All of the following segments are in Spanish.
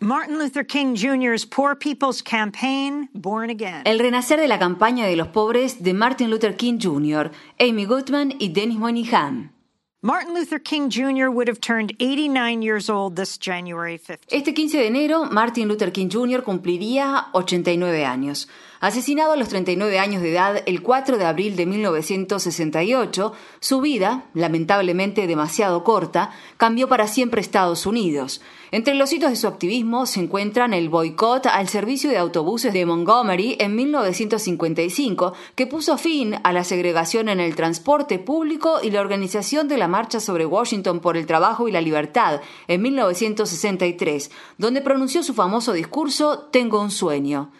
Martin Luther King Jr.'s Poor People's Campaign, Born Again. El renacer de la campaña de los pobres de Martin Luther King Jr., Amy Goodman y Dennis Moynihan. Martin Luther King Jr. would have turned 89 years old this January 15. Este 15 de enero, Martin Luther King Jr. cumpliría 89 años. Asesinado a los 39 años de edad el 4 de abril de 1968, su vida, lamentablemente demasiado corta, cambió para siempre Estados Unidos. Entre los hitos de su activismo se encuentran el boicot al servicio de autobuses de Montgomery en 1955, que puso fin a la segregación en el transporte público y la organización de la Marcha sobre Washington por el Trabajo y la Libertad en 1963, donde pronunció su famoso discurso Tengo un sueño.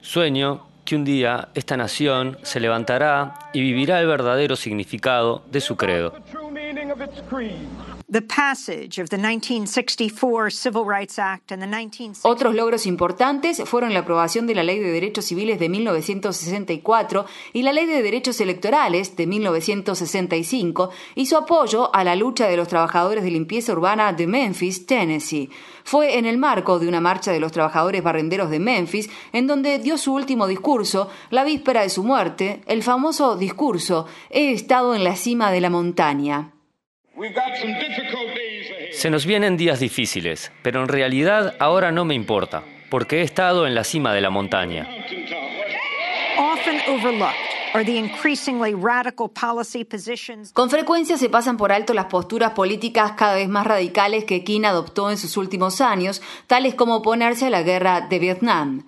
Sueño que un día esta nación se levantará y vivirá el verdadero significado de su credo. Otros logros importantes fueron la aprobación de la Ley de Derechos Civiles de 1964 y la Ley de Derechos Electorales de 1965 y su apoyo a la lucha de los trabajadores de limpieza urbana de Memphis, Tennessee. Fue en el marco de una marcha de los trabajadores barrenderos de Memphis en donde dio su último discurso, la víspera de su muerte, el famoso discurso He estado en la cima de la montaña. Se nos vienen días difíciles, pero en realidad ahora no me importa, porque he estado en la cima de la montaña. Con frecuencia se pasan por alto las posturas políticas cada vez más radicales que King adoptó en sus últimos años, tales como oponerse a la guerra de Vietnam.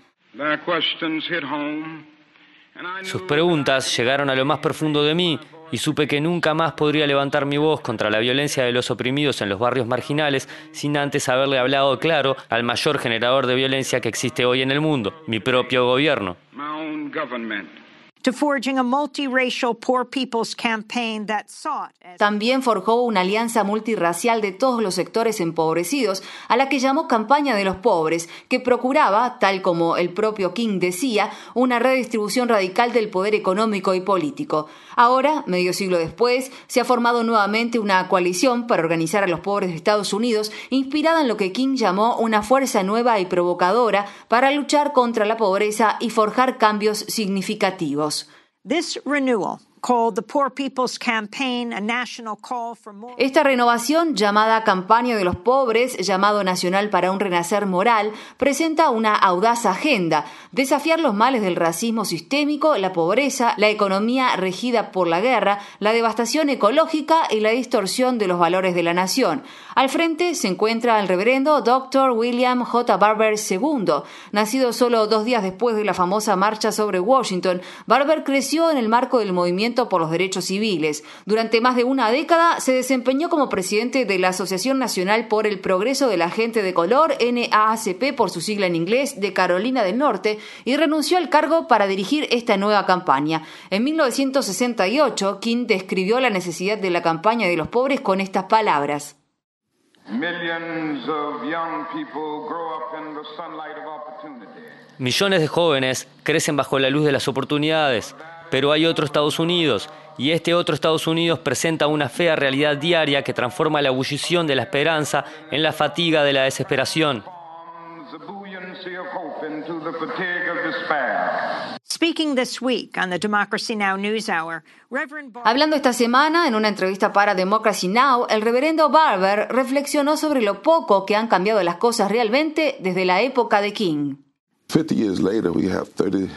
Sus preguntas llegaron a lo más profundo de mí y supe que nunca más podría levantar mi voz contra la violencia de los oprimidos en los barrios marginales sin antes haberle hablado claro al mayor generador de violencia que existe hoy en el mundo, mi propio gobierno. También forjó una alianza multirracial de todos los sectores empobrecidos, a la que llamó Campaña de los Pobres, que procuraba, tal como el propio King decía, una redistribución radical del poder económico y político. Ahora, medio siglo después, se ha formado nuevamente una coalición para organizar a los pobres de Estados Unidos, inspirada en lo que King llamó una fuerza nueva y provocadora para luchar contra la pobreza y forjar cambios significativos. This renewal esta renovación, llamada Campaña de los Pobres, llamado Nacional para un Renacer Moral, presenta una audaz agenda, desafiar los males del racismo sistémico, la pobreza, la economía regida por la guerra, la devastación ecológica y la distorsión de los valores de la nación. Al frente se encuentra el reverendo Dr. William J. Barber II. Nacido solo dos días después de la famosa marcha sobre Washington, Barber creció en el marco del movimiento por los derechos civiles. Durante más de una década se desempeñó como presidente de la Asociación Nacional por el Progreso de la Gente de Color, NAACP por su sigla en inglés, de Carolina del Norte, y renunció al cargo para dirigir esta nueva campaña. En 1968, King describió la necesidad de la campaña de los pobres con estas palabras. Millones de jóvenes crecen bajo la luz de las oportunidades pero hay otro Estados Unidos, y este otro Estados Unidos presenta una fea realidad diaria que transforma la ebullición de la esperanza en la fatiga de la desesperación. Hablando esta semana en una entrevista para Democracy Now, el reverendo Barber reflexionó sobre lo poco que han cambiado las cosas realmente desde la época de King. 50 years later, we have 30,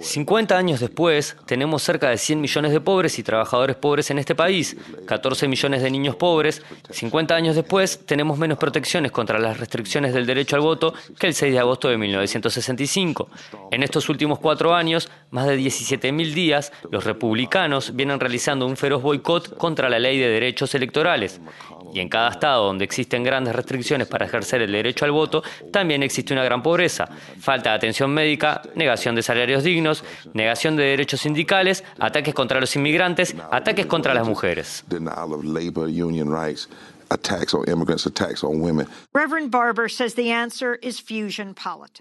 50 años después, tenemos cerca de 100 millones de pobres y trabajadores pobres en este país, 14 millones de niños pobres. 50 años después, tenemos menos protecciones contra las restricciones del derecho al voto que el 6 de agosto de 1965. En estos últimos cuatro años, más de 17.000 días, los republicanos vienen realizando un feroz boicot contra la ley de derechos electorales. Y en cada estado donde existen grandes restricciones para ejercer el derecho al voto, también existe una gran pobreza, falta de atención médica, negación de salarios dignos, negación de derechos sindicales, ataques contra los inmigrantes, ataques contra las mujeres.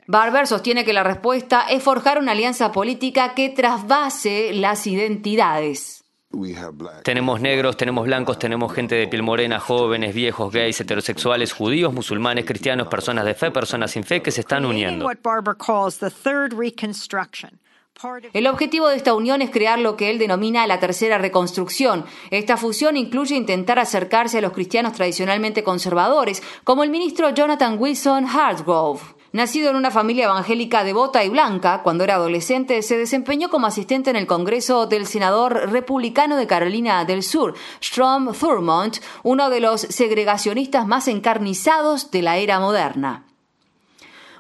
Barber sostiene que la respuesta es forjar una alianza política que trasvase las identidades. Tenemos negros, tenemos blancos, tenemos gente de piel morena, jóvenes, viejos, gays, heterosexuales, judíos, musulmanes, cristianos, personas de fe, personas sin fe que se están uniendo. El objetivo de esta unión es crear lo que él denomina la tercera reconstrucción. Esta fusión incluye intentar acercarse a los cristianos tradicionalmente conservadores, como el ministro Jonathan Wilson Hartgrove. Nacido en una familia evangélica devota y blanca, cuando era adolescente se desempeñó como asistente en el Congreso del senador republicano de Carolina del Sur, Strom Thurmond, uno de los segregacionistas más encarnizados de la era moderna.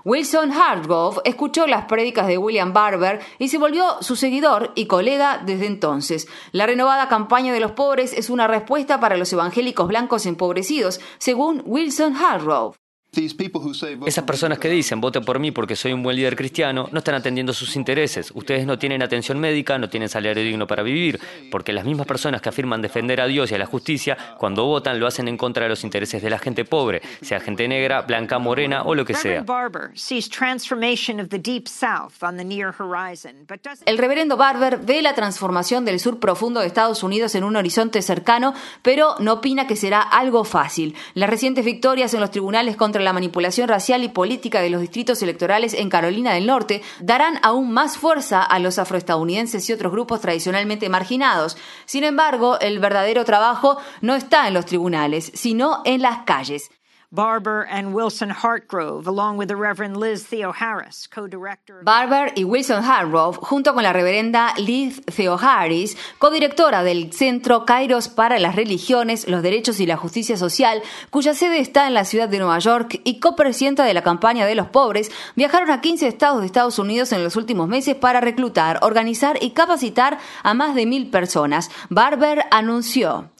Wilson Hartgrove escuchó las prédicas de William Barber y se volvió su seguidor y colega desde entonces. La renovada campaña de los pobres es una respuesta para los evangélicos blancos empobrecidos, según Wilson Hartgrove. Esas personas que dicen, vote por mí porque soy un buen líder cristiano, no están atendiendo sus intereses. Ustedes no tienen atención médica, no tienen salario digno para vivir, porque las mismas personas que afirman defender a Dios y a la justicia, cuando votan lo hacen en contra de los intereses de la gente pobre, sea gente negra, blanca, morena o lo que sea. El reverendo Barber ve la transformación del sur profundo de Estados Unidos en un horizonte cercano, pero no opina que será algo fácil. Las recientes victorias en los tribunales contra la manipulación racial y política de los distritos electorales en Carolina del Norte darán aún más fuerza a los afroestadounidenses y otros grupos tradicionalmente marginados. Sin embargo, el verdadero trabajo no está en los tribunales, sino en las calles. Barber and Wilson Hartgrove, along with the Reverend Liz Theo Harris, co-director. Barber y Wilson Hartgrove, junto con la reverenda Liz Theo Harris, codirectora del Centro Kairos para las Religiones, los Derechos y la Justicia Social, cuya sede está en la ciudad de Nueva York y copresidenta de la campaña de los pobres, viajaron a 15 estados de Estados Unidos en los últimos meses para reclutar, organizar y capacitar a más de mil personas. Barber anunció.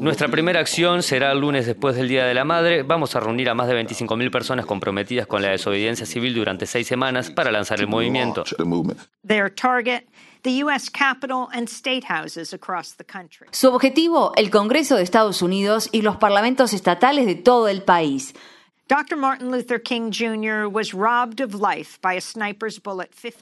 Nuestra primera acción será el lunes después del Día de la Madre. Vamos a reunir a más de 25.000 personas comprometidas con la desobediencia civil durante seis semanas para lanzar el movimiento. Su objetivo, el Congreso de Estados Unidos y los parlamentos estatales de todo el país.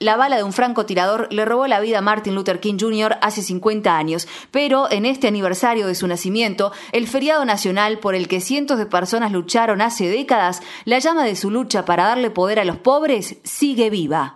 La bala de un francotirador le robó la vida a Martin Luther King Jr. hace 50 años, pero en este aniversario de su nacimiento, el feriado nacional por el que cientos de personas lucharon hace décadas, la llama de su lucha para darle poder a los pobres sigue viva.